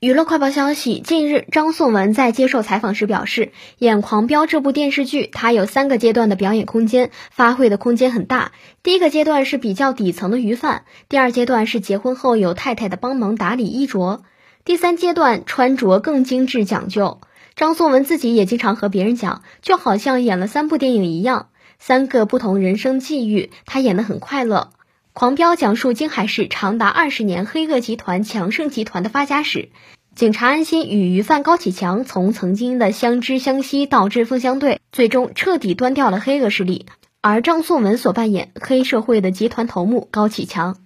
娱乐快报消息：近日，张颂文在接受采访时表示，演《狂飙》这部电视剧，他有三个阶段的表演空间，发挥的空间很大。第一个阶段是比较底层的鱼贩，第二阶段是结婚后有太太的帮忙打理衣着，第三阶段穿着更精致讲究。张颂文自己也经常和别人讲，就好像演了三部电影一样，三个不同人生际遇，他演得很快乐。《狂飙》讲述京海市长达二十年黑恶集团强盛集团的发家史，警察安心与鱼贩高启强从曾经的相知相惜到针锋相对，最终彻底端掉了黑恶势力。而张颂文所扮演黑社会的集团头目高启强。